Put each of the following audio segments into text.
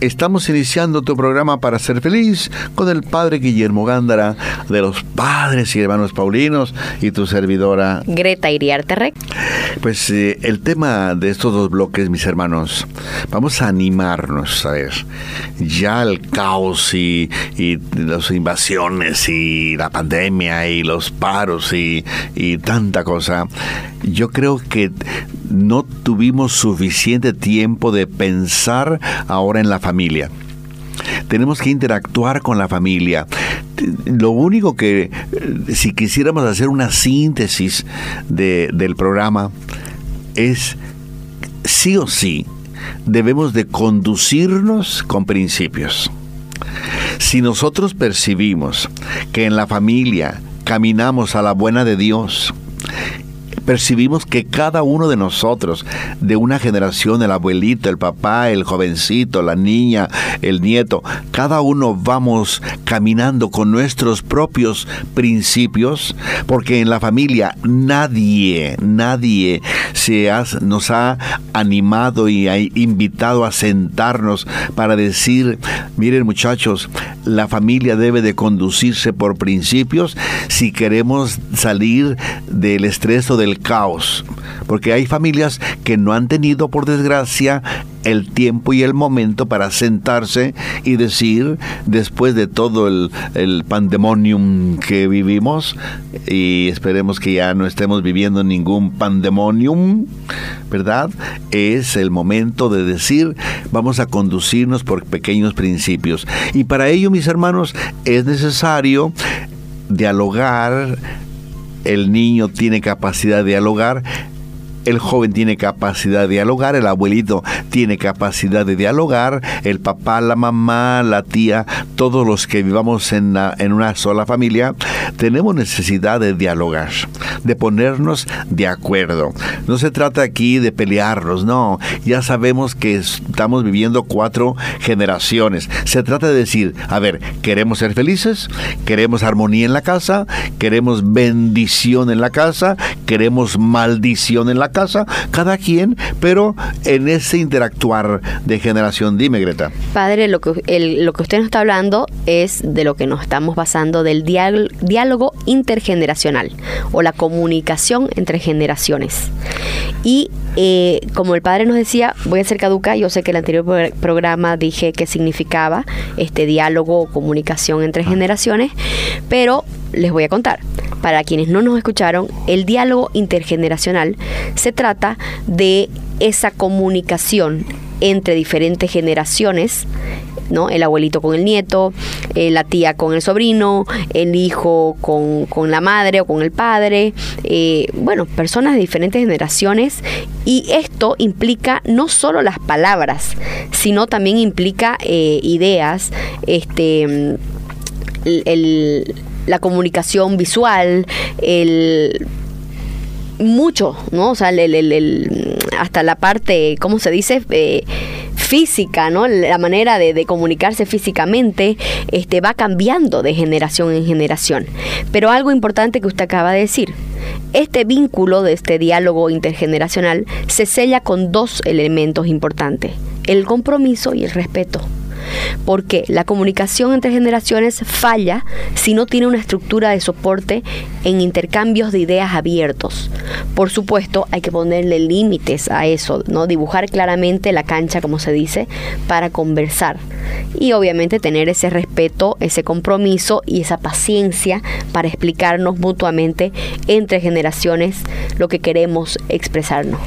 Estamos iniciando tu programa para ser feliz con el Padre Guillermo Gándara de los Padres y Hermanos Paulinos y tu servidora Greta Iriarte Rec. Pues eh, el tema de estos dos bloques, mis hermanos, vamos a animarnos, a ver, ya el caos y, y las invasiones y la pandemia y los paros y, y tanta cosa, yo creo que no tuvimos suficiente tiempo de pensar ahora en la familia. Tenemos que interactuar con la familia. Lo único que, si quisiéramos hacer una síntesis de, del programa, es sí o sí debemos de conducirnos con principios. Si nosotros percibimos que en la familia caminamos a la buena de Dios, percibimos que cada uno de nosotros, de una generación, el abuelito, el papá, el jovencito, la niña, el nieto, cada uno vamos caminando con nuestros propios principios, porque en la familia nadie, nadie se nos ha animado y ha invitado a sentarnos para decir, miren muchachos, la familia debe de conducirse por principios. Si queremos salir del estrés o del caos, porque hay familias que no han tenido, por desgracia, el tiempo y el momento para sentarse y decir, después de todo el, el pandemonium que vivimos, y esperemos que ya no estemos viviendo ningún pandemonium, ¿verdad? Es el momento de decir, vamos a conducirnos por pequeños principios. Y para ello, mis hermanos, es necesario dialogar, el niño tiene capacidad de dialogar, el joven tiene capacidad de dialogar, el abuelito tiene capacidad de dialogar, el papá, la mamá, la tía, todos los que vivamos en, una sola familia, tenemos necesidad de dialogar, de ponernos de acuerdo. No se trata aquí de pelearnos, no, ya sabemos que estamos viviendo cuatro generaciones. Se trata de decir, a ver, ¿queremos ser felices? ¿Queremos armonía en la casa? ¿Queremos bendición en la casa? ¿Queremos maldición en la casa? casa, cada quien, pero en ese interactuar de generación. Dime, Greta. Padre, lo que, lo que usted nos está hablando es de lo que nos estamos basando del diálogo intergeneracional o la comunicación entre generaciones. Y eh, como el padre nos decía, voy a ser caduca, yo sé que el anterior programa dije que significaba este diálogo o comunicación entre ah. generaciones, pero les voy a contar. Para quienes no nos escucharon, el diálogo intergeneracional se trata de esa comunicación entre diferentes generaciones ¿no? El abuelito con el nieto, eh, la tía con el sobrino, el hijo con, la madre o con el padre, eh, bueno, personas de diferentes generaciones y esto implica no solo las palabras, sino también implica eh, ideas, este, la comunicación visual, el mucho, ¿no? O sea, hasta la parte, ¿cómo se dice? física, ¿no? La manera de, comunicarse físicamente este, va cambiando de generación en generación. Pero algo importante que usted acaba de decir, este vínculo de este diálogo intergeneracional se sella con dos elementos importantes, el compromiso y el respeto porque la comunicación entre generaciones falla si no tiene una estructura de soporte en intercambios de ideas abiertos. Por supuesto, hay que ponerle límites a eso, ¿no? Dibujar claramente la cancha, como se dice, para conversar. Y obviamente tener ese respeto, ese compromiso y esa paciencia para explicarnos mutuamente entre generaciones lo que queremos expresarnos.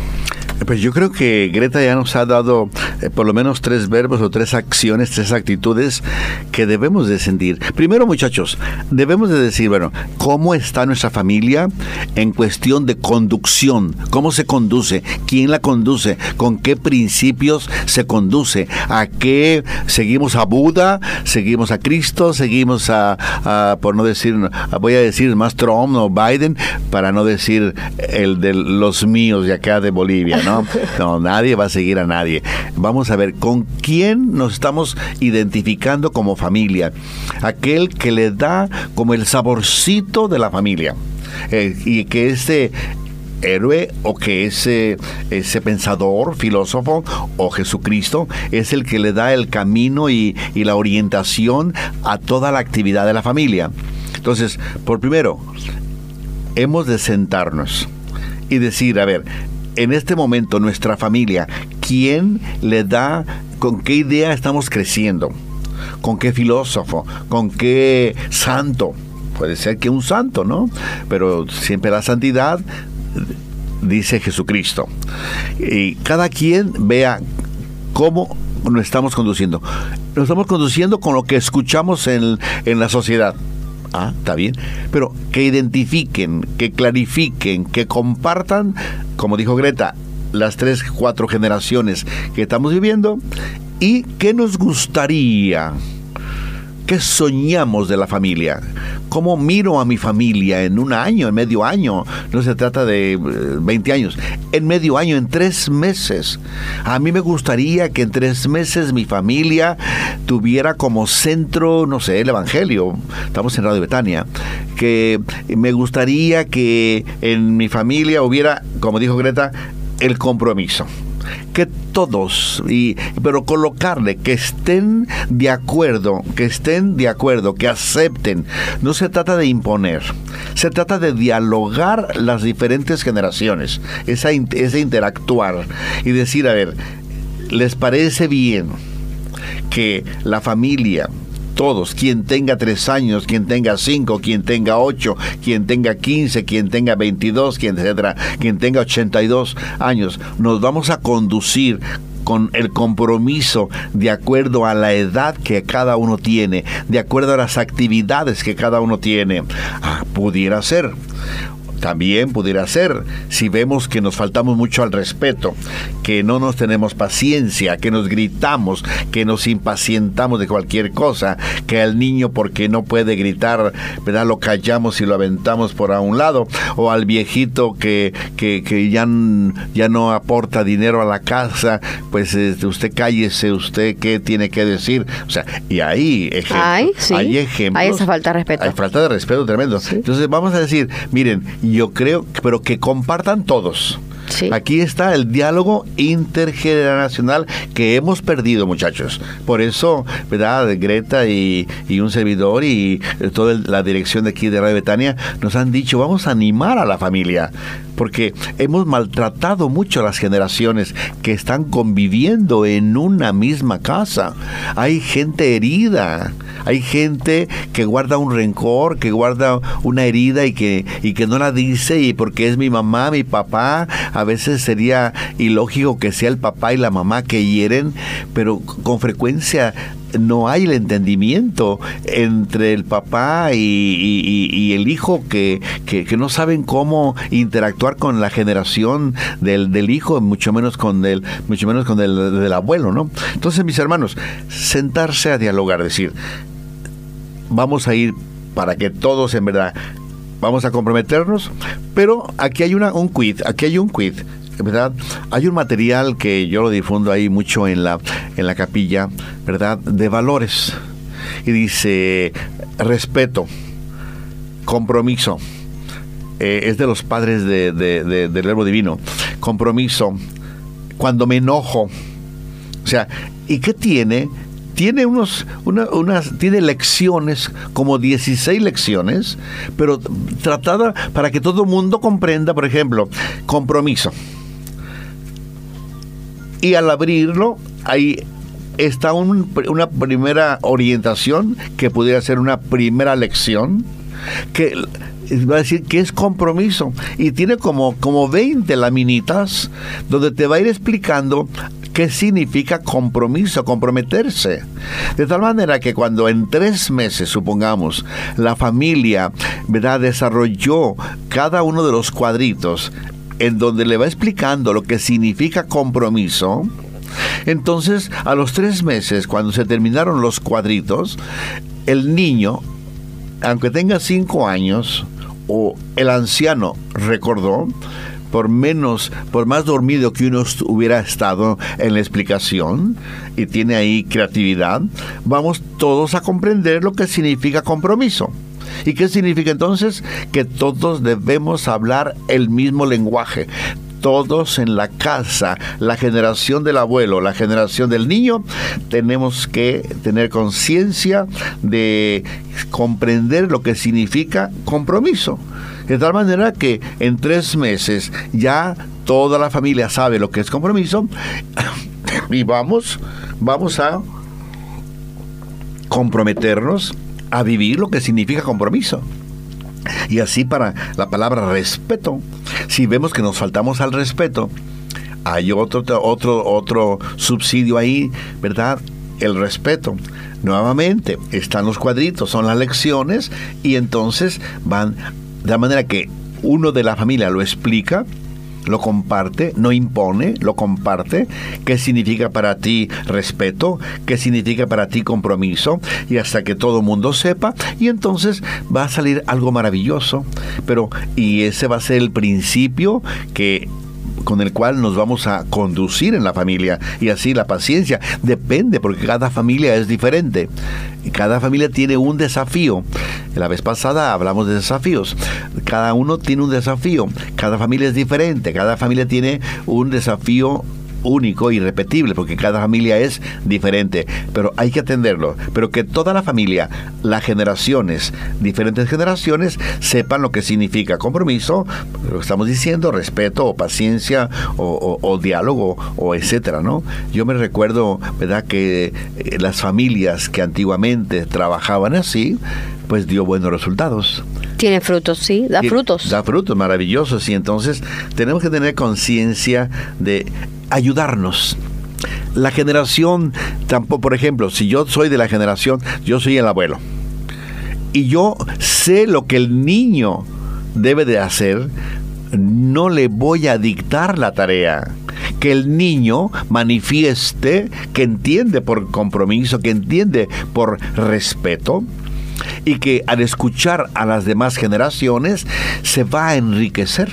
Pues yo creo que Greta ya nos ha dado eh, por lo menos tres verbos o tres acciones, tres actitudes que debemos de sentir. Primero, muchachos, debemos de decir, bueno, ¿cómo está nuestra familia en cuestión de conducción? ¿Cómo se conduce? ¿Quién la conduce? ¿Con qué principios se conduce? ¿A qué seguimos a Buda? ¿Seguimos a Cristo? ¿Seguimos a, por no decir, voy a decir más Trump o Biden, para no decir el de los míos de acá de Bolivia, ¿no? ¿No? nadie va a seguir a nadie. Vamos a ver con quién nos estamos identificando como familia. Aquel que le da como el saborcito de la familia. Eh, y que ese héroe o que ese, ese pensador, filósofo o Jesucristo es el que le da el camino y, y la orientación a toda la actividad de la familia. Entonces, por primero, hemos de sentarnos y decir, a ver, en este momento nuestra familia, ¿quién le da, con qué idea estamos creciendo? ¿Con qué filósofo? ¿Con qué santo? Puede ser que un santo, ¿no? Pero siempre la santidad dice Jesucristo. Y cada quien vea cómo nos estamos conduciendo. Nos estamos conduciendo con lo que escuchamos en, en la sociedad. Ah, está bien. Pero que identifiquen, que clarifiquen, que compartan, como dijo Greta, las tres, cuatro generaciones que estamos viviendo y qué nos gustaría ¿Qué soñamos de la familia? ¿Cómo miro a mi familia en un año, en medio año? No se trata de 20 eh, años. En medio año, en tres meses. A mí me gustaría que en tres meses mi familia tuviera como centro, no sé, el Evangelio. Estamos en Radio Betania. Que me gustaría que en mi familia hubiera, como dijo Greta, el compromiso que todos, y, pero colocarle que estén de acuerdo, que estén de acuerdo, que acepten. No se trata de imponer, se trata de dialogar las diferentes generaciones, esa, ese interactuar y decir, a ver, ¿les parece bien que la familia todos, quien tenga tres años, quien tenga cinco, quien tenga ocho, quien tenga quince, quien tenga veintidós, quien, etcétera, quien tenga ochenta y dos años, nos vamos a conducir con el compromiso de acuerdo a la edad que cada uno tiene, de acuerdo a las actividades que cada uno tiene. Ah, pudiera ser. También pudiera ser si vemos que nos faltamos mucho al respeto, que no nos tenemos paciencia, que nos gritamos, que nos impacientamos de cualquier cosa, que al niño porque no puede gritar, ¿verdad? Lo callamos y lo aventamos por a un lado, o al viejito que, que, ya, ya no aporta dinero a la casa, pues este, usted cállese, usted qué tiene que decir. O sea, y ahí ejemplos, hay ejemplos. Hay esa falta de respeto. Hay falta de respeto tremendo. Entonces vamos a decir, miren, yo creo, pero que compartan todos. Aquí está el diálogo intergeneracional que hemos perdido, muchachos. Por eso, ¿verdad? Greta y, un servidor y toda la dirección de aquí de Radio Betania nos han dicho, vamos a animar a la familia, porque hemos maltratado mucho a las generaciones que están conviviendo en una misma casa. Hay gente herida, hay gente que guarda un rencor, que guarda una herida y que, y que no la dice y porque es mi mamá, mi papá, a veces sería ilógico que sea el papá y la mamá que hieren, pero con frecuencia no hay el entendimiento entre el papá y, el hijo que, no saben cómo interactuar con la generación del, del hijo, mucho menos con el, mucho menos con el del abuelo, ¿no? Entonces, mis hermanos, sentarse a dialogar, decir, vamos a ir para que todos en verdad vamos a comprometernos, pero aquí hay una, un quid, aquí hay un quid. ¿verdad? Hay un material que yo lo difundo ahí mucho en la, en la capilla, ¿verdad? De valores. Y dice, respeto, compromiso. Eh, es de los padres de, del verbo divino. Compromiso. Cuando me enojo. O sea, ¿y qué tiene? Tiene unos, unas, tiene lecciones, como 16 lecciones, pero tratada para que todo el mundo comprenda, por ejemplo, compromiso. Y al abrirlo, ahí está una primera orientación que pudiera ser una primera lección que va a decir que es compromiso y tiene como, como 20 laminitas donde te va a ir explicando qué significa compromiso, comprometerse. De tal manera que cuando en tres meses, supongamos, la familia ¿verdad? desarrolló cada uno de los cuadritos en donde le va explicando lo que significa compromiso, entonces a los tres meses, cuando se terminaron los cuadritos, el niño, aunque tenga cinco años, o el anciano recordó, por menos, por más dormido que uno hubiera estado en la explicación y tiene ahí creatividad, vamos todos a comprender lo que significa compromiso. ¿Y qué significa entonces? Que todos debemos hablar el mismo lenguaje todos en la casa, la generación del abuelo, la generación del niño, tenemos que tener conciencia de comprender lo que significa compromiso. De tal manera que en tres meses ya toda la familia sabe lo que es compromiso y vamos, vamos a comprometernos a vivir lo que significa compromiso. Y así para la palabra respeto, si vemos que nos faltamos al respeto, hay otro, otro, otro subsidio ahí, ¿verdad? El respeto. Nuevamente, están los cuadritos, son las lecciones, y entonces van de la manera que uno de la familia lo explica, lo comparte, no impone, lo comparte, qué significa para ti respeto, qué significa para ti compromiso, y hasta que todo el mundo sepa, y entonces va a salir algo maravilloso, pero y ese va a ser el principio que con el cual nos vamos a conducir en la familia. Y así la paciencia depende porque cada familia es diferente. Cada familia tiene un desafío. La vez pasada hablamos de desafíos. Cada uno tiene un desafío. Cada familia es diferente. Cada familia tiene un desafío único, irrepetible, porque cada familia es diferente, pero hay que atenderlo. Pero que toda la familia, las generaciones, diferentes generaciones, sepan lo que significa compromiso, lo que estamos diciendo, respeto o paciencia o, diálogo o etcétera, ¿no? Yo me recuerdo, ¿verdad?, que eh, las familias que antiguamente trabajaban así, pues dio buenos resultados. Tiene frutos, sí, da frutos. Da frutos maravillosos y entonces tenemos que tener conciencia de ayudarnos. La generación, tampoco, por ejemplo, si yo soy de la generación, yo soy el abuelo. Y yo sé lo que el niño debe de hacer, no le voy a dictar la tarea. Que el niño manifieste que entiende por compromiso, que entiende por respeto y que al escuchar a las demás generaciones se va a enriquecer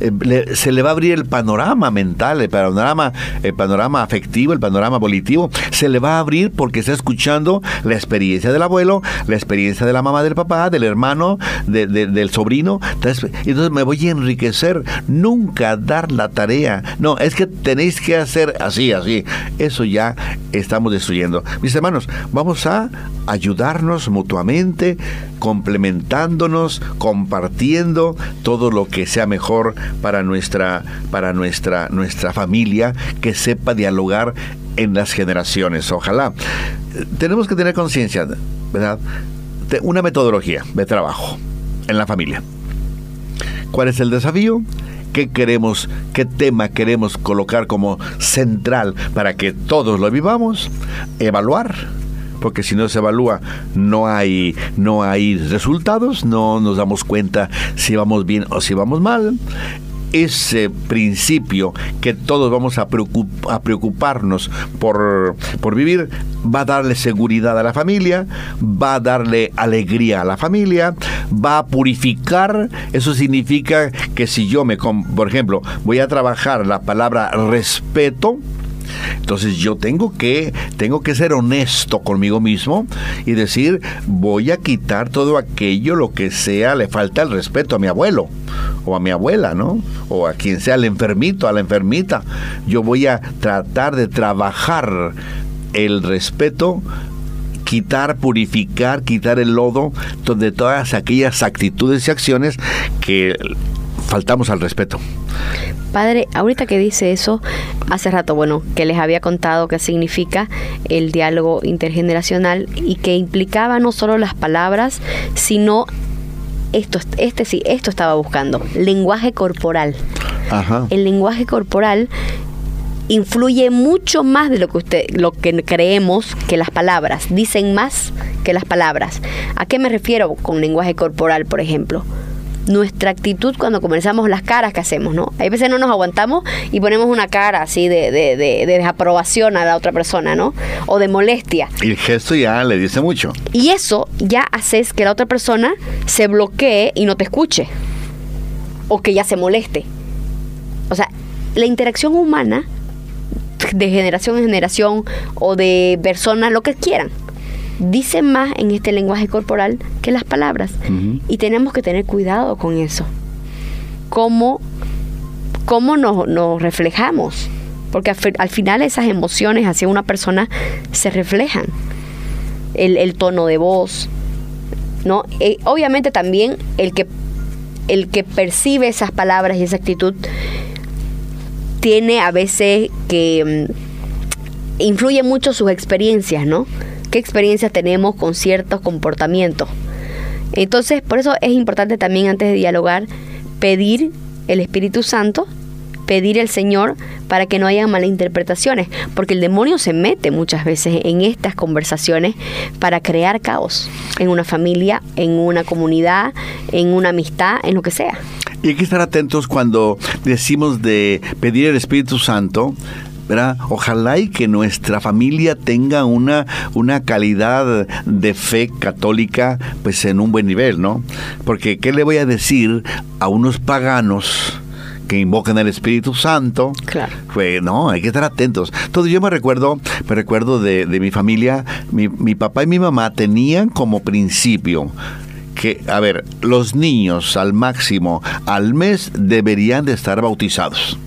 eh, se le va a abrir el panorama mental, el panorama, el panorama afectivo, el panorama volitivo, se le va a abrir porque está escuchando la experiencia del abuelo, la experiencia de la mamá del papá, del hermano, del sobrino. Entonces, entonces me voy a enriquecer, nunca dar la tarea. No, es que tenéis que hacer así, así. Eso ya estamos destruyendo. Mis hermanos, vamos a ayudarnos mutuamente, complementándonos, compartiendo todo lo que sea mejor para nuestra, para nuestra, nuestra familia, que sepa dialogar en las generaciones. Ojalá. Tenemos que tener conciencia, ¿verdad? De una metodología de trabajo en la familia. ¿Cuál es el desafío? ¿Qué queremos, qué tema queremos colocar como central para que todos lo vivamos? Evaluar porque si no se evalúa no hay, no hay resultados, no nos damos cuenta si vamos bien o si vamos mal ese principio que todos vamos a, preocuparnos por, por, vivir va a darle seguridad a la familia, va a darle alegría a la familia, va a purificar. Eso significa que si yo me, por ejemplo, voy a trabajar la palabra respeto, entonces yo tengo que, tengo que ser honesto conmigo mismo y decir, voy a quitar todo aquello, lo que sea, le falta el respeto a mi abuelo o a mi abuela, ¿no? O a quien sea el enfermito, a la enfermita. Yo voy a tratar de trabajar el respeto quitar, purificar, quitar el lodo de todas aquellas actitudes y acciones que faltamos al respeto. Padre, ahorita que dice eso, hace rato, bueno, que les había contado qué significa el diálogo intergeneracional y que implicaba no solo las palabras, sino esto, este sí, esto estaba buscando, lenguaje corporal. Ajá. El lenguaje corporal influye mucho más de lo que usted lo que creemos que las palabras dicen más que las palabras a qué me refiero con lenguaje corporal por ejemplo nuestra actitud cuando comenzamos las caras que hacemos, ¿no? Hay veces no nos aguantamos y ponemos una cara así de, de, de, desaprobación a la otra persona, ¿no? O de molestia. Y el gesto ya le dice mucho. Y eso ya haces que la otra persona se bloquee y no te escuche. O que ya se moleste. O sea, la interacción humana de generación en generación o de personas, lo que quieran, dice más en este lenguaje corporal que las palabras. Y tenemos que tener cuidado con eso. Cómo, cómo nos, nos reflejamos. Porque al, final esas emociones hacia una persona se reflejan. El, el tono de voz. ¿no? Eh, obviamente también el que, el que percibe esas palabras y esa actitud tiene a veces que mm, influye mucho sus experiencias, ¿no? ¿Qué experiencias tenemos con ciertos comportamientos? Entonces, por eso es importante también antes de dialogar pedir el Espíritu Santo, pedir el Señor para que no haya malinterpretaciones, porque el demonio se mete muchas veces en estas conversaciones para crear caos en una familia, en una comunidad, en una amistad, en lo que sea. Y hay que estar atentos cuando decimos de pedir el Espíritu Santo. ¿Verdad? Ojalá y que nuestra familia tenga una, una calidad de fe católica pues en un buen nivel, ¿no? Porque ¿qué le voy a decir a unos paganos? que invocan el Espíritu Santo. Claro. Pues no, hay que estar atentos. Entonces yo me recuerdo, me recuerdo de, de mi familia, mi, mi, papá y mi mamá tenían como principio que, a ver, los niños al máximo al mes deberían de estar bautizados.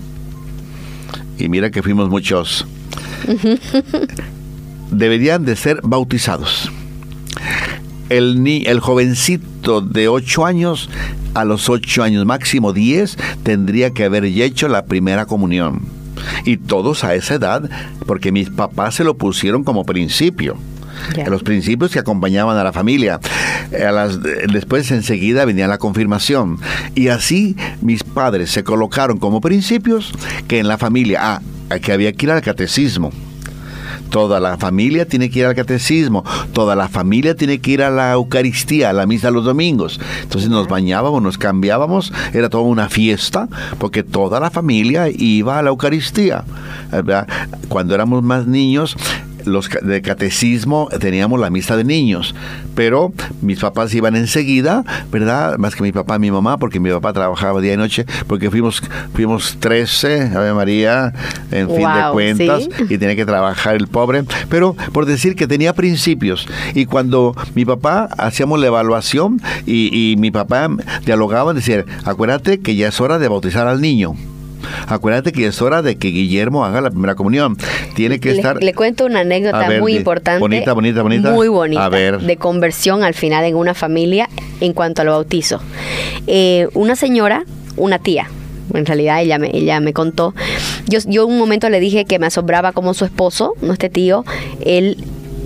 Y mira que fuimos muchos. deberían de ser bautizados. El, ni, el jovencito de 8 años, a los 8 años, máximo 10, tendría que haber hecho la primera comunión. Y todos a esa edad, porque mis papás se lo pusieron como principio. Yeah. Los principios que acompañaban a la familia. A las, después enseguida venía la confirmación. Y así mis padres se colocaron como principios que en la familia, ah, que había que ir al catecismo. Toda la familia tiene que ir al catecismo, toda la familia tiene que ir a la Eucaristía, a la misa los domingos. Entonces nos bañábamos, nos cambiábamos, era toda una fiesta, porque toda la familia iba a la Eucaristía. ¿verdad? Cuando éramos más niños, los de catecismo teníamos la misa de niños, pero mis papás iban enseguida, ¿verdad? Más que mi papá y mi mamá, porque mi papá trabajaba día y noche, porque fuimos fuimos 13, Ave María, en wow, fin de cuentas, ¿sí? y tenía que trabajar el pobre, pero por decir que tenía principios, y cuando mi papá hacíamos la evaluación y, y mi papá dialogaba, decía, acuérdate que ya es hora de bautizar al niño. Acuérdate que es hora de que Guillermo haga la primera comunión. Tiene que le, estar. Le cuento una anécdota ver, muy importante. bonita, bonita, bonita. Muy bonita. A ver. De conversión al final en una familia en cuanto al bautizo. Eh, una señora, una tía. En realidad ella me, ella me contó. Yo, yo un momento le dije que me asombraba como su esposo, no este tío, él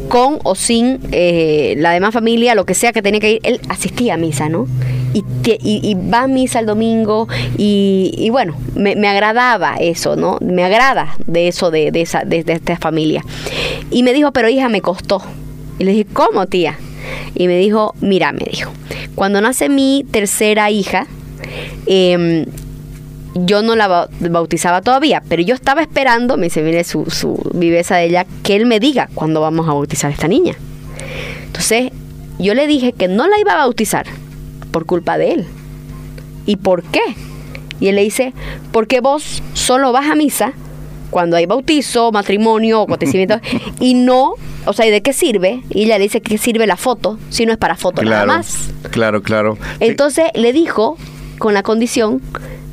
con o sin eh, la demás familia, lo que sea que tenía que ir, él asistía a misa, ¿no? Y, va a misa el domingo y, y bueno, me, me agradaba eso, ¿no? Me agrada de eso, de, de esa, de, esta familia. Y me dijo, pero hija, me costó. Y le dije, ¿cómo, tía? Y me dijo, mira, me dijo, cuando nace mi tercera hija, em, yo no la ba- bautizaba todavía, pero yo estaba esperando, me dice, mire su, su viveza de ella, que él me diga cuándo vamos a bautizar a esta niña. Entonces, yo le dije que no la iba a bautizar por culpa de él. ¿Y por qué? Y él le dice, porque vos solo vas a misa cuando hay bautizo, matrimonio o acontecimiento y no, o sea, ¿y de qué sirve? Y ella le dice que sirve la foto, si no es para foto nada Claro, más. claro, claro. Entonces le dijo, con la condición,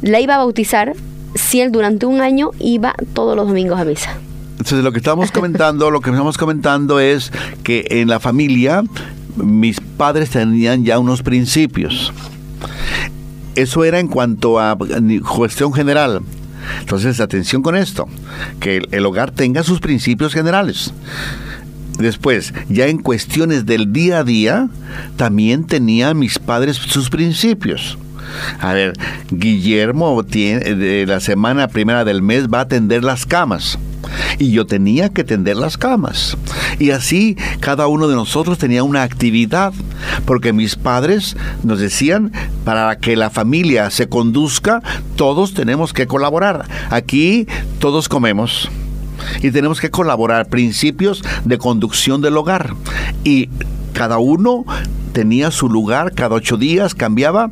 la iba a bautizar si él durante un año iba todos los domingos a misa. Entonces lo que estamos comentando, lo que estamos comentando es que en la familia mis padres tenían ya unos principios. Eso era en cuanto a cuestión general. Entonces, atención con esto, que el, hogar tenga sus principios generales. Después, ya en cuestiones del día a día, también tenían mis padres sus principios. A ver, Guillermo tiene, de la semana primera del mes va a tender las camas. Y yo tenía que tender las camas. Y así cada uno de nosotros tenía una actividad. Porque mis padres nos decían, para que la familia se conduzca, todos tenemos que colaborar. Aquí todos comemos y tenemos que colaborar principios de conducción del hogar y cada uno tenía su lugar cada ocho días cambiaba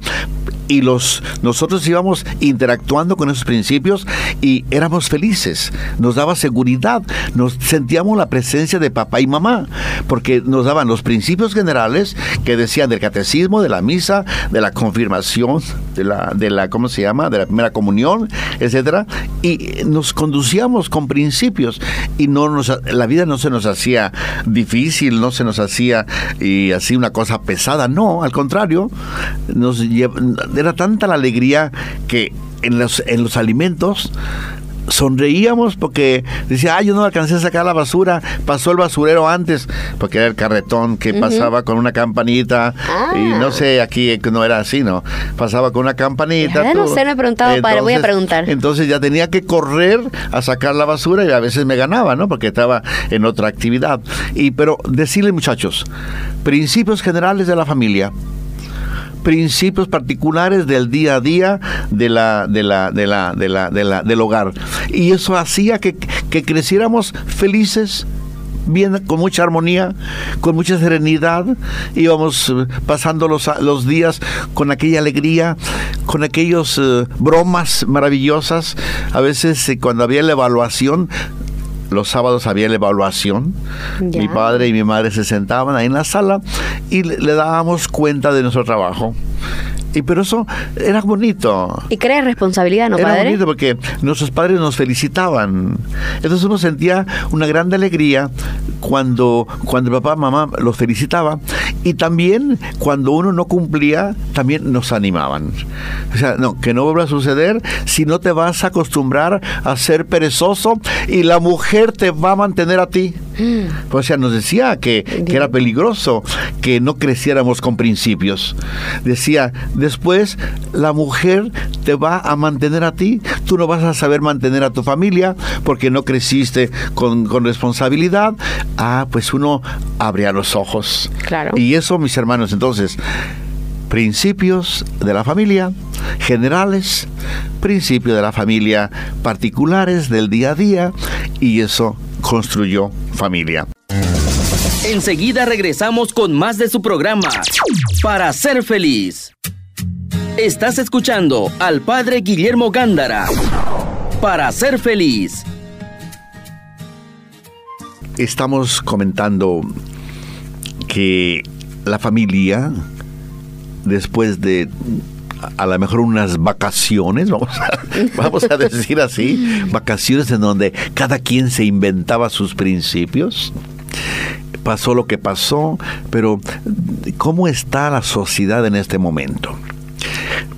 y los nosotros íbamos interactuando con esos principios y éramos felices, nos daba seguridad, nos sentíamos la presencia de papá y mamá, porque nos daban los principios generales que decían del catecismo, de la misa, de la confirmación, de la de la ¿cómo se llama? de la primera comunión, etcétera, y nos conducíamos con principios y no nos la vida no se nos hacía difícil, no se nos hacía y así una cosa pesada, no, al contrario, nos era tanta la alegría que en los, en los alimentos sonreíamos porque decía, ay, yo no alcancé a sacar la basura, pasó el basurero antes, porque era el carretón que pasaba con una campanita, y no sé, aquí no era así, ¿no? Pasaba con una campanita. Ya no sé, me he preguntado, padre, voy a preguntar. Entonces ya tenía que correr a sacar la basura y a veces me ganaba, ¿no? Porque estaba en otra actividad. Y, pero decirle, muchachos, principios generales de la familia, principios particulares del día a día de la, de la, de la, de la, de la, del hogar. Y eso hacía que, que creciéramos felices, bien, con mucha armonía, con mucha serenidad, íbamos eh, pasando los, los días con aquella alegría, con aquellos uh, bromas maravillosas. A veces eh, cuando había la evaluación, los sábados había la evaluación. Ya. Mi padre y mi madre se sentaban ahí en la sala y le, le dábamos cuenta de nuestro trabajo. Y pero eso era bonito. Y crea responsabilidad, ¿no, era padre? Era bonito porque nuestros padres nos felicitaban. Entonces uno sentía una gran alegría cuando, cuando el papá mamá los felicitaba y también cuando uno no cumplía, también nos animaban. O sea, no, que no vuelva a suceder si no te vas a acostumbrar a ser perezoso y la mujer te va a mantener a ti. Mm. O sea, nos decía que, que era peligroso que no creciéramos con principios. Decía, después la mujer te va a mantener a ti, tú no vas a saber mantener a tu familia porque no creciste con, con responsabilidad. Ah, pues uno abría los ojos. Claro. Y eso, mis hermanos, entonces, principios de la familia generales, principios de la familia particulares del día a día, y eso construyó familia. Enseguida regresamos con más de su programa, Para Ser Feliz. Estás escuchando al Padre Guillermo Gándara, Para Ser Feliz. Estamos comentando que la familia, después de a lo mejor unas vacaciones, vamos a, vamos a decir así, vacaciones en donde cada quien se inventaba sus principios. Pasó lo que pasó, pero ¿cómo está la sociedad en este momento?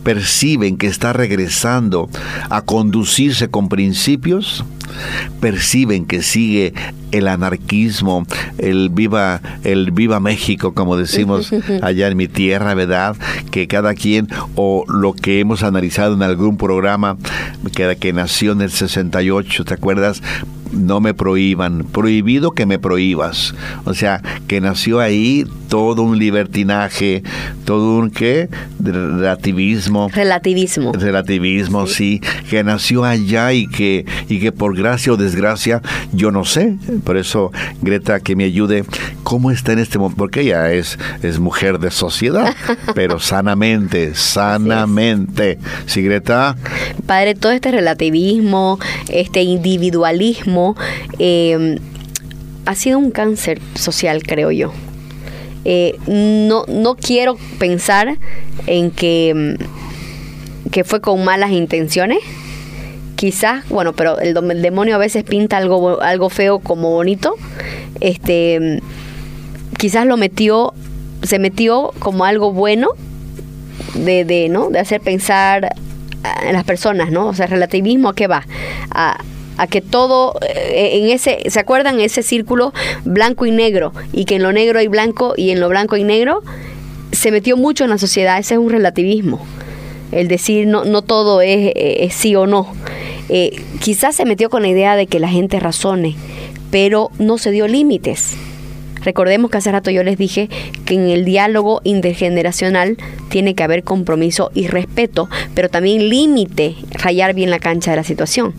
Perciben que está regresando a conducirse con principios, perciben que sigue el anarquismo, el viva, el viva México, como decimos allá en mi tierra, ¿verdad? Que cada quien, o lo que hemos analizado en algún programa, que, que nació en el 68, ¿te acuerdas? No me prohíban, prohibido que me prohíbas. O sea, que nació ahí todo un libertinaje, todo un qué? Relativismo. Relativismo. Relativismo, sí. sí, que nació allá y que, y que por gracia o desgracia, yo no sé. Por eso, Greta, que me ayude, ¿cómo está en este momento? Porque ella es, es mujer de sociedad, pero sanamente, sanamente. ¿Sí, Greta? Padre, todo este relativismo, este individualismo, eh, ha sido un cáncer social, creo yo. Eh, no, no quiero pensar en que, que fue con malas intenciones. Quizás, bueno, pero el, demonio a veces pinta algo, algo feo como bonito. Este, quizás lo metió, se metió como algo bueno de, de, ¿no? de hacer pensar en las personas, ¿no? O sea, relativismo a qué va? A, a que todo eh, en ese, ¿se acuerdan? Ese círculo blanco y negro, y que en lo negro hay blanco y en lo blanco hay negro, se metió mucho en la sociedad, ese es un relativismo, el decir no, no todo es, es sí o no. Eh, quizás se metió con la idea de que la gente razone, pero no se dio límites. Recordemos que hace rato yo les dije que en el diálogo intergeneracional tiene que haber compromiso y respeto, pero también límite, rayar bien la cancha de la situación.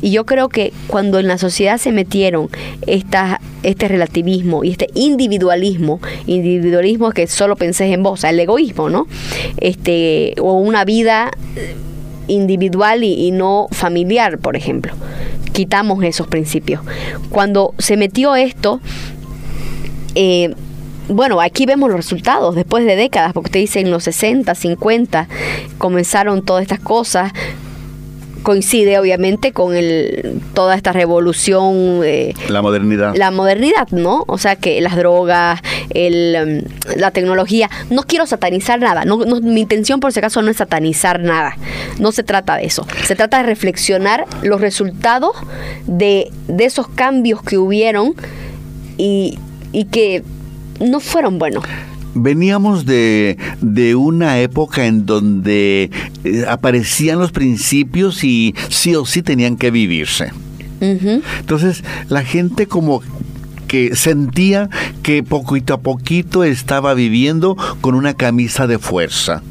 Y yo creo que cuando en la sociedad se metieron esta, este relativismo y este individualismo, individualismo que solo pensés en vos, el egoísmo, ¿no? Este, o una vida individual y, no familiar, por ejemplo. Quitamos esos principios. Cuando se metió esto, eh, bueno, aquí vemos los resultados después de décadas, porque usted dice en los 60, 50 comenzaron todas estas cosas, coincide obviamente con el, toda esta revolución. Eh, la modernidad. La modernidad, ¿no? O sea, que las drogas, el, mm, la tecnología. No quiero satanizar nada. No, mi intención, por si acaso, no es satanizar nada. No se trata de eso. Se trata de reflexionar los resultados de, de esos cambios que hubieron y, y que no fueron buenos veníamos de, una época en donde eh, aparecían los principios y sí o sí tenían que vivirse. Entonces la gente como que sentía que poquito a poquito estaba viviendo con una camisa de fuerza.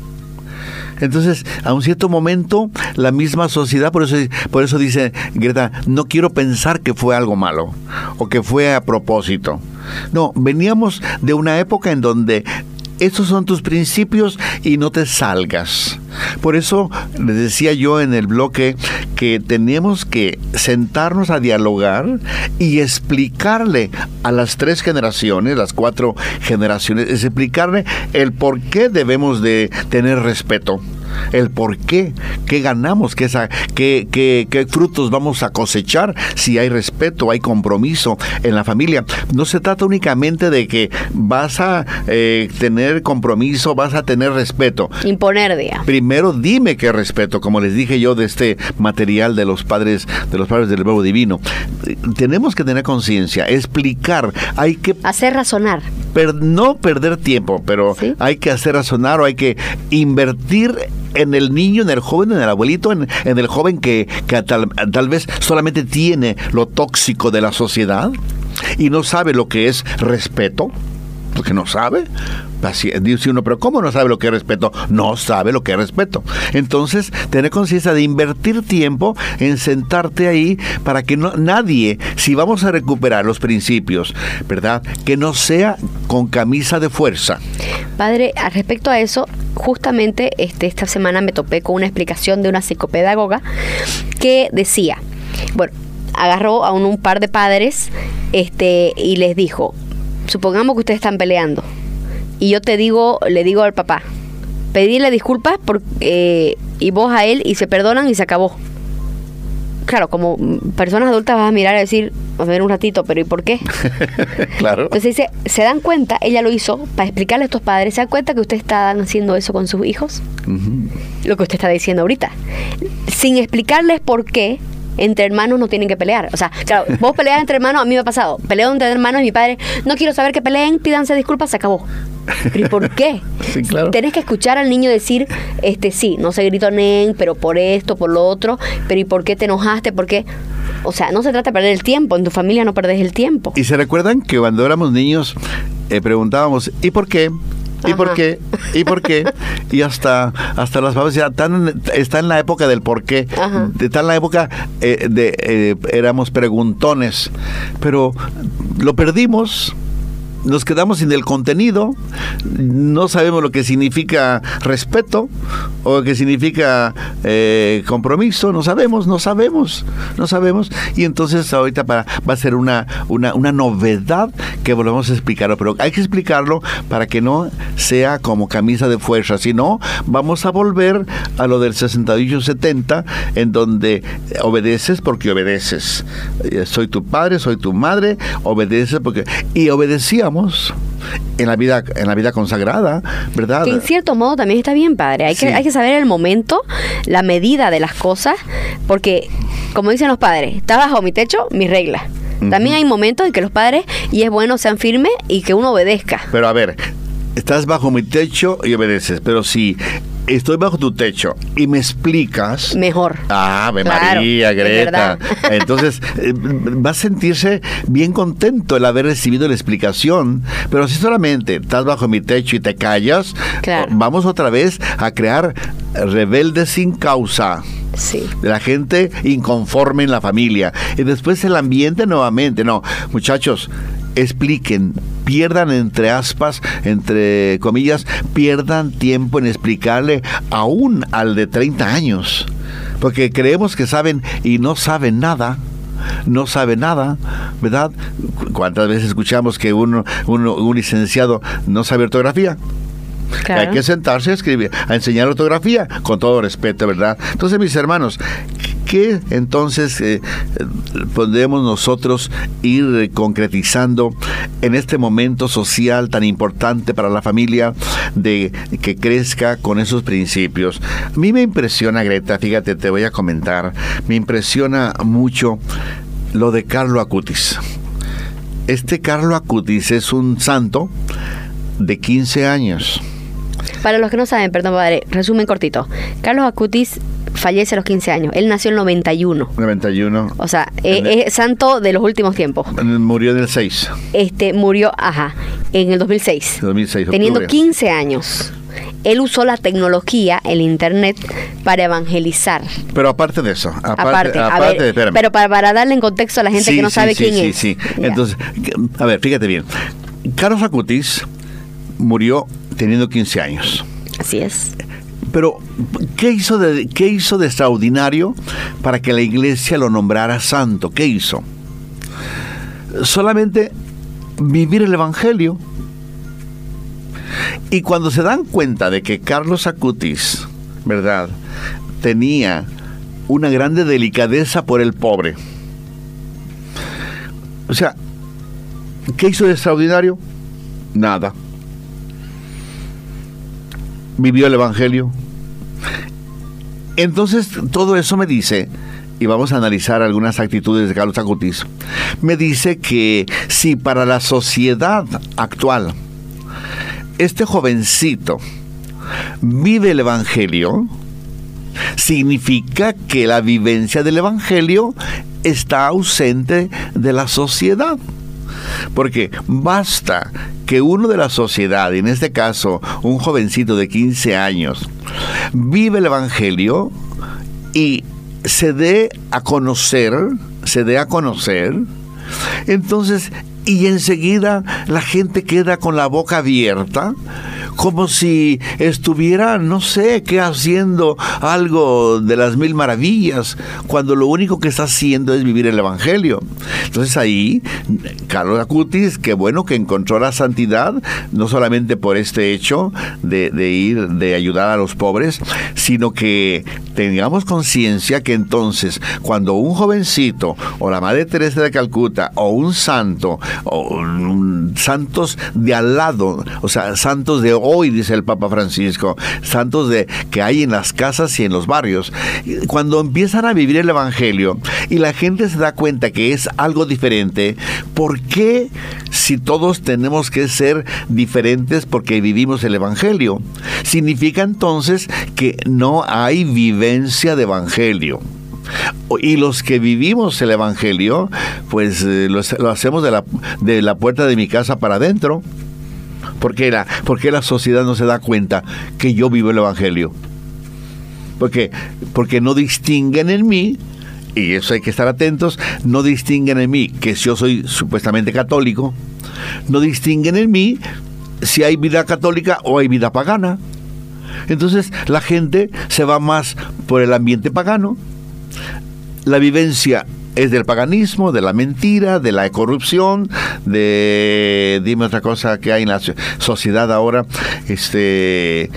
Entonces, a un cierto momento, la misma sociedad, por eso, por eso dice Greta, no quiero pensar que fue algo malo o que fue a propósito. No, veníamos de una época en donde esos son tus principios y no te salgas. Por eso les decía yo en el bloque que tenemos que sentarnos a dialogar y explicarle a las tres generaciones, las cuatro generaciones, explicarle el por qué debemos de tener respeto el por qué, qué ganamos, qué, qué, qué, frutos vamos a cosechar si hay respeto, hay compromiso en la familia. No se trata únicamente de que vas a eh, tener compromiso, vas a tener respeto. Imponer, día. Primero dime qué respeto, como les dije yo de este material de los padres, de los padres del verbo divino. Tenemos que tener conciencia, explicar, hay que... Hacer razonar. no perder tiempo, pero hay que hacer razonar o hay que invertir en el niño, en el joven, en el abuelito, en, el joven que, tal, tal vez solamente tiene lo tóxico de la sociedad y no sabe lo que es respeto, porque no sabe. Dice uno, pero ¿cómo no sabe lo que es respeto? No sabe lo que es respeto. Entonces, tener conciencia de invertir tiempo en sentarte ahí para que no, nadie, si vamos a recuperar los principios, ¿verdad? Que no sea con camisa de fuerza. Padre, respecto a eso, justamente este, esta semana me topé con una explicación de una psicopedagoga que decía, bueno, agarró a un, par de padres este, y les dijo, supongamos que ustedes están peleando y yo te digo, le digo al papá, pedirle disculpas por, eh, y vos a él y se perdonan y se acabó claro, como personas adultas vas a mirar y decir, a ver un ratito, pero ¿y por qué? claro. Entonces dice, ¿se dan cuenta? Ella lo hizo para explicarle a estos padres, ¿se dan cuenta que ustedes están haciendo eso con sus hijos? Lo que usted está diciendo ahorita. Sin explicarles por qué, entre hermanos no tienen que pelear. O sea, claro, vos peleas entre hermanos, a mí me ha pasado. Peleo entre hermanos y mi padre, no quiero saber que peleen, pídanse disculpas, se acabó. ¿Pero y por qué? Sí, claro. Tenés que escuchar al niño decir, este sí, no se gritó nen, pero por esto, por lo otro, pero ¿y por qué te enojaste? ¿Por qué? O sea, no se trata de perder el tiempo, en tu familia no perdés el tiempo. Y se recuerdan que cuando éramos niños eh, preguntábamos, ¿y por qué? ¿Y por qué? ¿Y por qué? Y hasta, hasta las papás ya están, está en la época del por qué. Está en la época eh, de eh, éramos preguntones. Pero lo perdimos nos quedamos sin el contenido, no sabemos lo que significa respeto o lo que significa eh, compromiso, no sabemos, no sabemos, no sabemos. Y entonces ahorita va a ser una, una, una novedad que volvemos a explicarlo, pero hay que explicarlo para que no sea como camisa de fuerza, sino vamos a volver a lo del 68-70, en donde obedeces porque obedeces. Eh, soy tu padre, soy tu madre, obedeces porque... Y obedecíamos en la vida, en la vida consagrada, ¿verdad? Que en cierto modo también está bien, padre. Hay, Sí. que, hay que saber el momento, la medida de las cosas, porque, como dicen los padres, está bajo mi techo, mi regla. También hay momentos en que los padres, y es bueno, sean firmes y que uno obedezca. Pero a ver, estás bajo mi techo y obedeces, pero si estoy bajo tu techo y me explicas... Mejor. Ah, Ave Claro, María, Greta. Entonces, eh, va a sentirse bien contento el haber recibido la explicación. Pero si solamente estás bajo mi techo y te callas, Claro. vamos otra vez a crear rebeldes sin causa Sí. de la gente inconforme en la familia. Y después el ambiente nuevamente. No, muchachos, expliquen, pierdan entre aspas, entre comillas, pierdan tiempo en explicarle aún al de 30 años. Porque creemos que saben y no saben nada. No sabe nada, ¿verdad? Cu- ¿Cuántas veces escuchamos que uno, uno- un licenciado no sabe ortografía? Claro. Hay que sentarse a escribir, a enseñar ortografía, con todo respeto, ¿verdad? Entonces, mis hermanos, ¿qué entonces eh, podemos nosotros ir eh, concretizando en este momento social tan importante para la familia de que crezca con esos principios? A mí me impresiona, Greta, fíjate, te voy a comentar, me impresiona mucho lo de Carlo Acutis. Este Carlo Acutis es un santo de 15 años. Para los que no saben, perdón, padre, resumen cortito. Carlos Acutis fallece a los 15 años. Él nació en el 91. 91. O sea, eh, es santo de los últimos tiempos. Murió en el 6, Este murió, ajá, en el 2006. 2006. teniendo octubre. 15 años. Él usó la tecnología, el internet, para evangelizar. Pero aparte de eso, aparte, Aparte, aparte ver, espérame. pero para, para darle en contexto a la gente Sí, que no sí, sabe sí, quién sí, es. Sí, Ya. Entonces, a ver, fíjate bien. Carlos Acutis murió teniendo 15 años. Así es. Pero, ¿qué hizo, de, ¿qué hizo de extraordinario para que la iglesia lo nombrara santo? ¿Qué hizo? Solamente vivir el Evangelio. Y cuando se dan cuenta de que Carlos Acutis, ¿verdad?, tenía una grande delicadeza por el pobre. O sea, ¿qué hizo de extraordinario? Nada vivió el Evangelio. Entonces, todo eso me dice, y vamos a analizar algunas actitudes de Carlos Acutis, me dice que si para la sociedad actual este jovencito vive el Evangelio, significa que la vivencia del Evangelio está ausente de la sociedad. Porque basta que uno de la sociedad, y en este caso un jovencito de 15 años, vive el Evangelio y se dé a conocer, se dé a conocer, entonces, y enseguida la gente queda con la boca abierta, como si estuviera, no sé, qué haciendo algo de las mil maravillas, cuando lo único que está haciendo es vivir el Evangelio. Entonces ahí, Carlos Acutis, qué bueno que encontró la santidad, no solamente por este hecho de, ir, de ayudar a los pobres, sino que tengamos conciencia que entonces, cuando un jovencito, o la Madre Teresa de Calcuta, o un santo, o santos de al lado, o sea, santos de hoy, dice el Papa Francisco, santos de que hay en las casas y en los barrios, cuando empiezan a vivir el Evangelio y la gente se da cuenta que es algo diferente, ¿por qué si todos tenemos que ser diferentes porque vivimos el Evangelio? Significa entonces que no hay vivencia de Evangelio. Y los que vivimos el Evangelio, pues eh, lo, hacemos de la, de la puerta de mi casa para adentro. ¿Por qué, la, ¿Por qué la sociedad no se da cuenta que yo vivo el Evangelio? Porque, porque no distinguen en mí, y eso hay que estar atentos, no distinguen en mí que yo soy supuestamente católico, no distinguen en mí si hay vida católica o hay vida pagana. Entonces la gente se va más por el ambiente pagano. La vivencia es del paganismo, de la mentira, de la corrupción, de dime otra cosa que hay en la so- sociedad ahora, este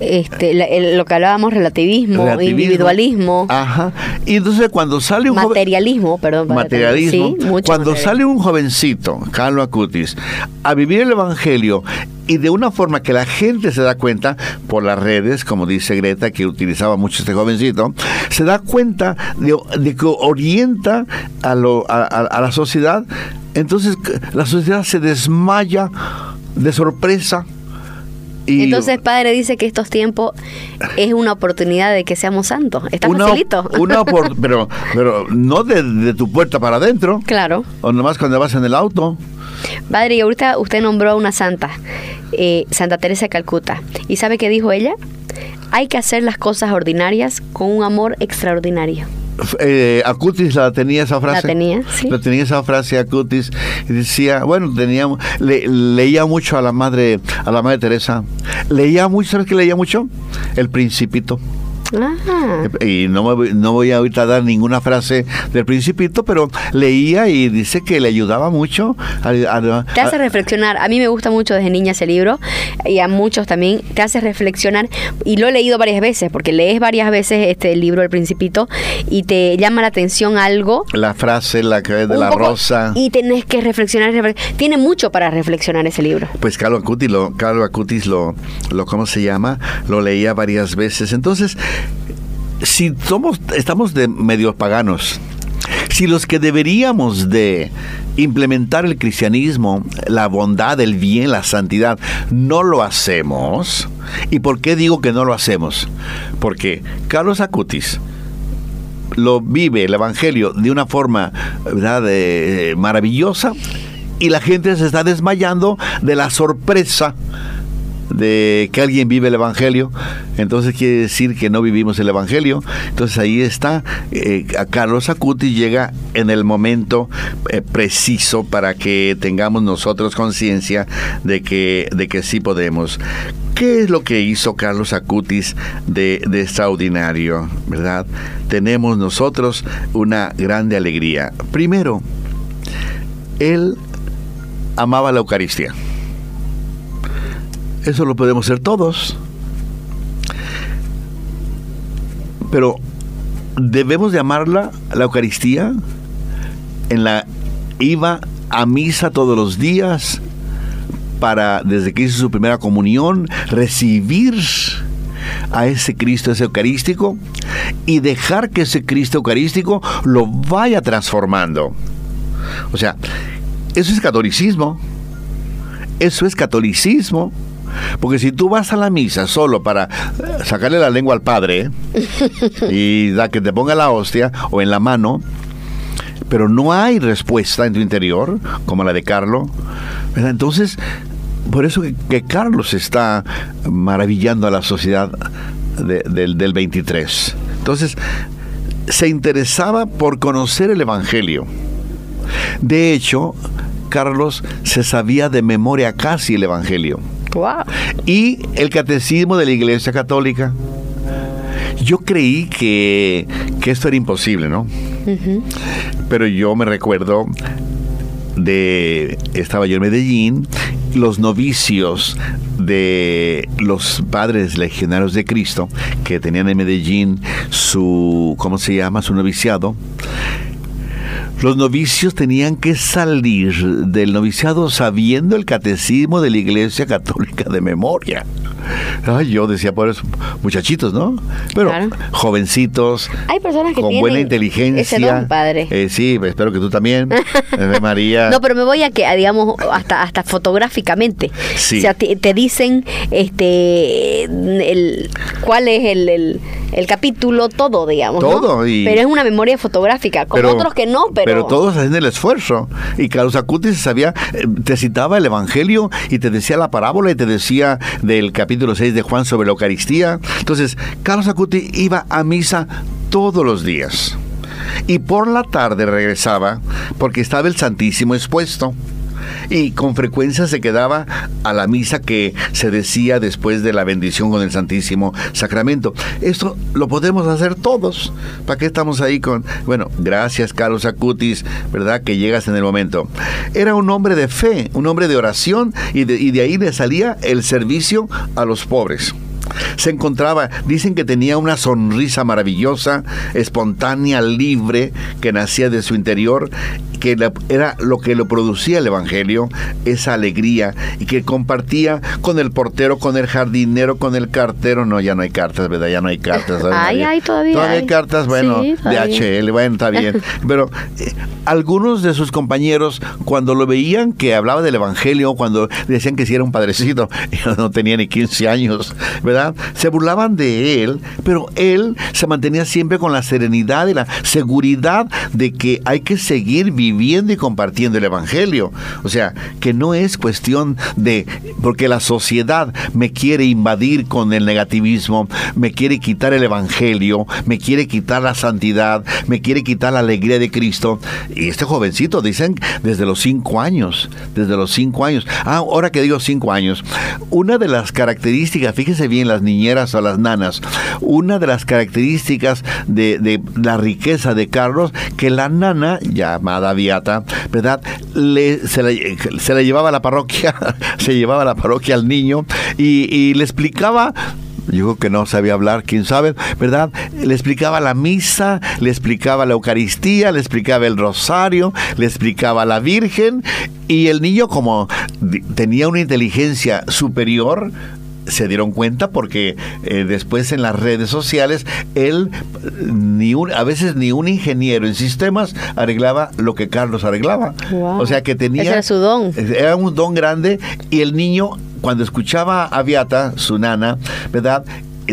este, la- el- lo que hablábamos, relativismo, relativismo. individualismo, Ajá. Y entonces cuando sale un joven- materialismo, perdón. materialismo. sí, mucho Cuando materialismo. sale un jovencito, Carlo Acutis, a vivir el Evangelio y de una forma que la gente se da cuenta por las redes, como dice Greta, que utilizaba mucho este jovencito, se da cuenta de, de que orienta a, lo- a- a- a la sociedad. Entonces la sociedad se desmaya de sorpresa. Y Entonces, padre dice que estos tiempos es una oportunidad de que seamos santos. Está una, facilito. una opor- pero, pero no de, de tu puerta para adentro, claro. o nomás cuando vas en el auto. Padre, y ahorita usted nombró a una santa, eh, Santa Teresa de Calcuta. ¿Y sabe qué dijo ella? Hay que hacer las cosas ordinarias con un amor extraordinario. Eh, Acutis la tenía esa frase. La tenía, sí. La tenía esa frase Acutis y decía, bueno, tenía le- leía mucho a la madre a la madre Teresa. Leía mucho, ¿sabes qué leía mucho? El Principito. Ah, Y no, me voy- no voy a ahorita dar ninguna frase del Principito, pero leía y dice que le ayudaba mucho a, a- te hace a- reflexionar. A mí me gusta mucho desde niña ese libro y a muchos también. Te hace reflexionar y lo he leído varias veces porque lees varias veces este libro El Principito y te llama la atención algo. la frase la que de un la poco, rosa. Y tenés que reflexionar. refle- Tiene mucho para reflexionar ese libro. Pues Carlo Acutis lo, Carlo Acutis lo, lo, ¿cómo se llama? Lo leía varias veces. Entonces, si somos, estamos de medios paganos, si los que deberíamos de implementar el cristianismo, la bondad, el bien, la santidad, no lo hacemos, ¿y por qué digo que no lo hacemos? Porque Carlos Acutis, lo vive el Evangelio de una forma de- maravillosa y la gente se está desmayando de la sorpresa de que alguien vive el Evangelio, entonces quiere decir que no vivimos el Evangelio. Entonces ahí está, eh, Carlos Acuti llega en el momento eh, preciso para que tengamos nosotros conciencia de que, de que sí podemos. ¿Qué es lo que hizo Carlos Acutis de, de extraordinario? ¿Verdad? Tenemos nosotros una grande alegría. Primero, él amaba la Eucaristía. Eso lo podemos ser todos. Pero debemos de amarla, la Eucaristía. En la iba a misa todos los días para desde que hizo su primera comunión recibir a ese Cristo ese eucarístico y dejar que ese Cristo eucarístico lo vaya transformando. O sea, eso es catolicismo. Eso es catolicismo. Porque si tú vas a la misa solo para eh, sacarle la lengua al padre y da que te ponga la hostia o en la mano, pero no hay respuesta en tu interior, como la de Carlos, ¿verdad? entonces, por eso que, que Carlos está maravillando a la sociedad de- del, del 23. Entonces, se interesaba por conocer el Evangelio. De hecho, Carlos se sabía de memoria casi el Evangelio Wow. y el catecismo de la Iglesia Católica. Yo creí que, que esto era imposible, ¿no? Pero yo me recuerdo de, estaba yo en Medellín, los novicios de los padres legionarios de Cristo que tenían en Medellín su, ¿cómo se llama? Su noviciado. Los novicios tenían que salir del noviciado sabiendo el catecismo de la Iglesia Católica de memoria. Ay, yo decía por eso, muchachitos, ¿no? Pero Claro. jovencitos, Hay personas que con tienen buena inteligencia. ese don, padre. Eh, sí, espero que tú también. María. No, pero me voy a que, a, digamos, hasta hasta fotográficamente. Sí. O sea, te, te dicen este el cuál es el, el, el capítulo, todo, digamos. ¿no? Todo, y- Pero es una memoria fotográfica, como otros que no, pero. todos hacen el esfuerzo. Y Carlos Acutis sabía, eh, te citaba el Evangelio y te decía la parábola y te decía del capítulo 6 de Juan sobre la Eucaristía. Entonces, Carlos Acutis iba a misa todos los días. Y por la tarde regresaba porque estaba el Santísimo expuesto. Y con frecuencia se quedaba a la misa que se decía después de la bendición con el Santísimo Sacramento. Esto lo podemos hacer todos. ¿Para qué estamos ahí con.? Bueno, gracias, Carlos Acutis, ¿verdad? Que llegas en el momento. Era un hombre de fe, un hombre de oración, y de, y de ahí le salía el servicio a los pobres. Se encontraba, dicen que tenía una sonrisa maravillosa, espontánea, libre, que nacía de su interior, que era lo que lo producía el Evangelio, esa alegría, y que compartía con el portero, con el jardinero, con el cartero. No, ya no hay cartas, ¿verdad? Ya no hay cartas. Ay, hay todavía. Todavía hay, cartas, bueno, de HL, bueno, está bien. Pero eh, algunos de sus compañeros, cuando lo veían que hablaba del Evangelio, cuando decían que si era un padrecito, no tenía ni 15 años, ¿verdad? Se burlaban de él, pero él se mantenía siempre con la serenidad y la seguridad de que hay que seguir viviendo y compartiendo el Evangelio. O sea, que no es cuestión de, porque la sociedad me quiere invadir con el negativismo, me quiere quitar el Evangelio, me quiere quitar la santidad, me quiere quitar la alegría de Cristo. Y este jovencito, dicen, desde los cinco años, desde los cinco años. Ah, ahora que digo cinco años, una de las características, fíjese bien, las niñeras o las nanas, una de las características de, la riqueza de Carlos, que la nana, llamada Viata, ¿verdad? Le, se, la, llevaba a la parroquia, se llevaba a la parroquia al niño y, y le explicaba yo que no sabía hablar, quién sabe, ¿verdad? Le explicaba la misa, le explicaba la Eucaristía, le explicaba el rosario, le explicaba la Virgen y el niño como tenía una inteligencia superior, se dieron cuenta porque eh, después en las redes sociales él ni un, a veces ni un ingeniero en sistemas arreglaba lo que Carlos arreglaba. O sea que tenía era su don. Era un don grande y el niño cuando escuchaba a Viata, su nana, ¿verdad?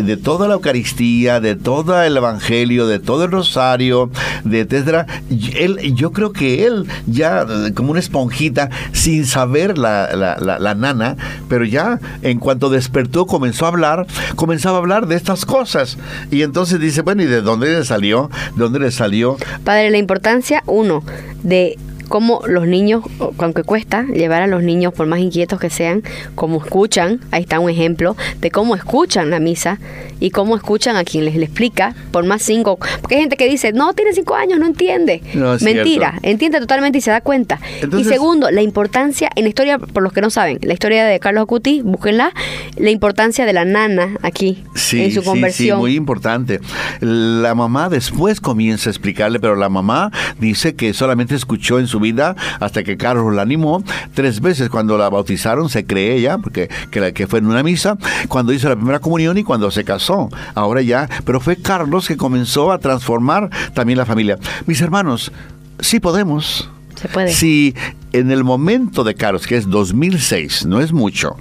De toda la Eucaristía, de todo el Evangelio, de todo el Rosario, de etcétera, él, yo creo que él ya como una esponjita, sin saber la, la, nana, pero ya en cuanto despertó comenzó a hablar, comenzaba a hablar de estas cosas. Y entonces dice, bueno, ¿y de dónde le salió? ¿De dónde le salió? Padre, la importancia, uno, de cómo los niños, aunque cuesta llevar a los niños, por más inquietos que sean, como escuchan, ahí está un ejemplo de cómo escuchan la misa y cómo escuchan a quien les, explica, por más cinco, porque hay gente que dice, no, tiene cinco años, no entiende. Mentira, entiende totalmente y se da cuenta. y segundo, la importancia, en la historia, por los que no saben, la historia de Carlos Acuti, búsquenla, la importancia de la nana aquí, en su conversión. Sí, muy importante. La mamá después comienza a explicarle, pero la mamá dice que solamente escuchó en su vida hasta que Carlos la animó. Tres veces cuando la bautizaron se cree ella, porque que, que fue en una misa, cuando hizo la primera comunión y cuando se casó. Ahora ya, pero fue Carlos que comenzó a transformar también la familia. Mis hermanos, sí podemos. Se puede. Si en el momento de Carlos, que es 2006, no es mucho,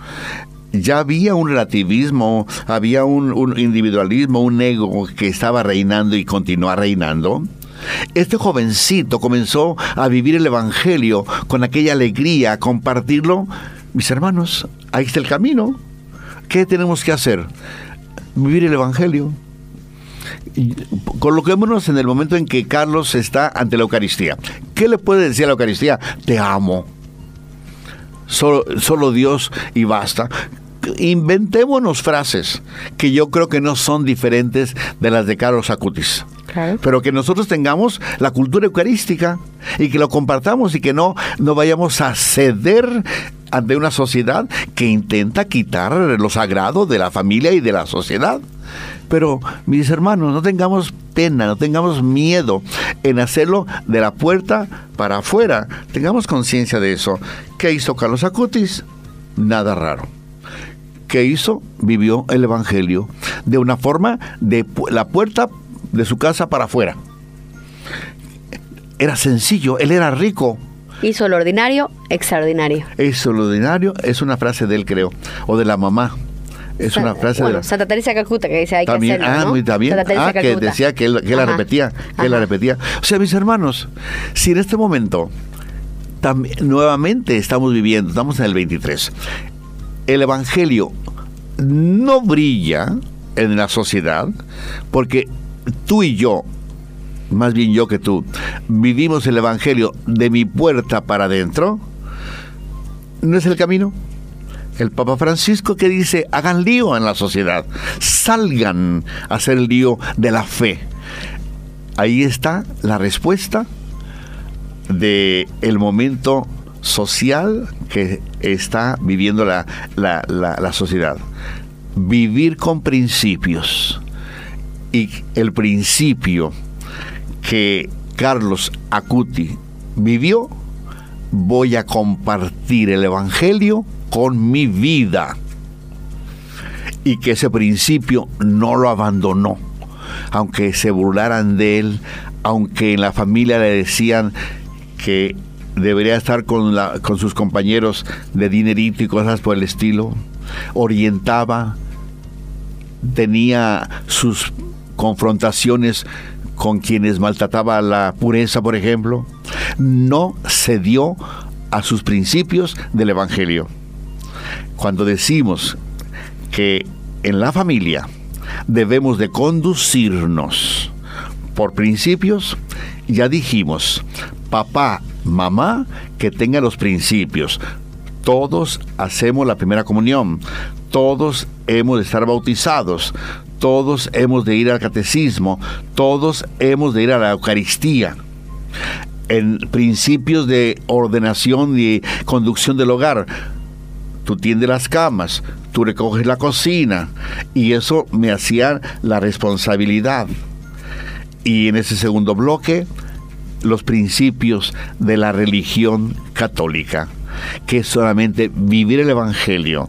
ya había un relativismo, había un, un, individualismo, un ego que estaba reinando y continúa reinando. Este jovencito comenzó a vivir el Evangelio con aquella alegría, a compartirlo. Mis hermanos, ahí está el camino. ¿Qué tenemos que hacer? Vivir el Evangelio. Coloquémonos en el momento en que Carlos está ante la Eucaristía. ¿Qué le puede decir a la Eucaristía? Te amo. Solo, Dios y basta inventémonos frases que yo creo que no son diferentes de las de Carlos Acutis. Pero que nosotros tengamos la cultura eucarística y que lo compartamos y que no, no vayamos a ceder ante una sociedad que intenta quitar lo sagrado de la familia y de la sociedad. Pero, mis hermanos, no tengamos pena, no tengamos miedo en hacerlo de la puerta para afuera. Tengamos conciencia de eso. ¿Qué hizo Carlos Acutis? Nada raro. ¿Qué hizo? Vivió el Evangelio de una forma de la puerta de su casa para afuera. Era sencillo, él era rico. Hizo lo ordinario, extraordinario. Hizo lo ordinario, es una frase de él, creo, o de la mamá. Es una frase de la... Santa Teresa Calcuta que dice hay también, que hacerlo, Ah, muy bien. Ah, que decía que él, que la repetía, que la repetía. O sea, mis hermanos, si en este momento nuevamente estamos viviendo, estamos en el 23, el Evangelio no brilla en la sociedad porque tú y yo, más bien yo que tú, vivimos el Evangelio de mi puerta para adentro, ¿no es el camino? El Papa Francisco que dice, hagan lío en la sociedad, salgan a hacer el lío de la fe. Ahí está la respuesta de el momento social que está viviendo la, la sociedad. vivir con principios. Y el principio que Carlos Acuti vivió, voy a compartir el Evangelio con mi vida. Y que ese principio no lo abandonó, aunque se burlaran de él, aunque en la familia le decían que debería estar con, la, con sus compañeros de dinerito y cosas por el estilo, orientaba, tenía sus confrontaciones con quienes maltrataba la pureza, por ejemplo, no cedió a sus principios del Evangelio. Cuando decimos que en la familia debemos de conducirnos por principios, ya dijimos, papá, mamá, que tenga los principios. Todos hacemos la primera comunión, todos hemos de estar bautizados, todos hemos de ir al catecismo, todos hemos de ir a la Eucaristía. En principios de ordenación y conducción del hogar, tú tiendes las camas, tú recoges la cocina, y eso me hacía la responsabilidad. Y en ese segundo bloque, los principios de la religión católica, que solamente vivir el Evangelio.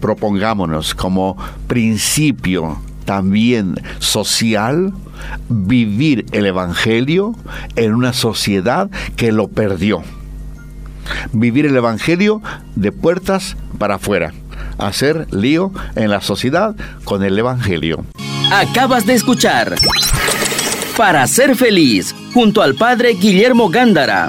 Propongámonos como principio también social vivir el Evangelio en una sociedad que lo perdió. Vivir el Evangelio de puertas para afuera. Hacer lío en la sociedad con el Evangelio. Acabas de escuchar Para ser feliz junto al Padre Guillermo Gándara.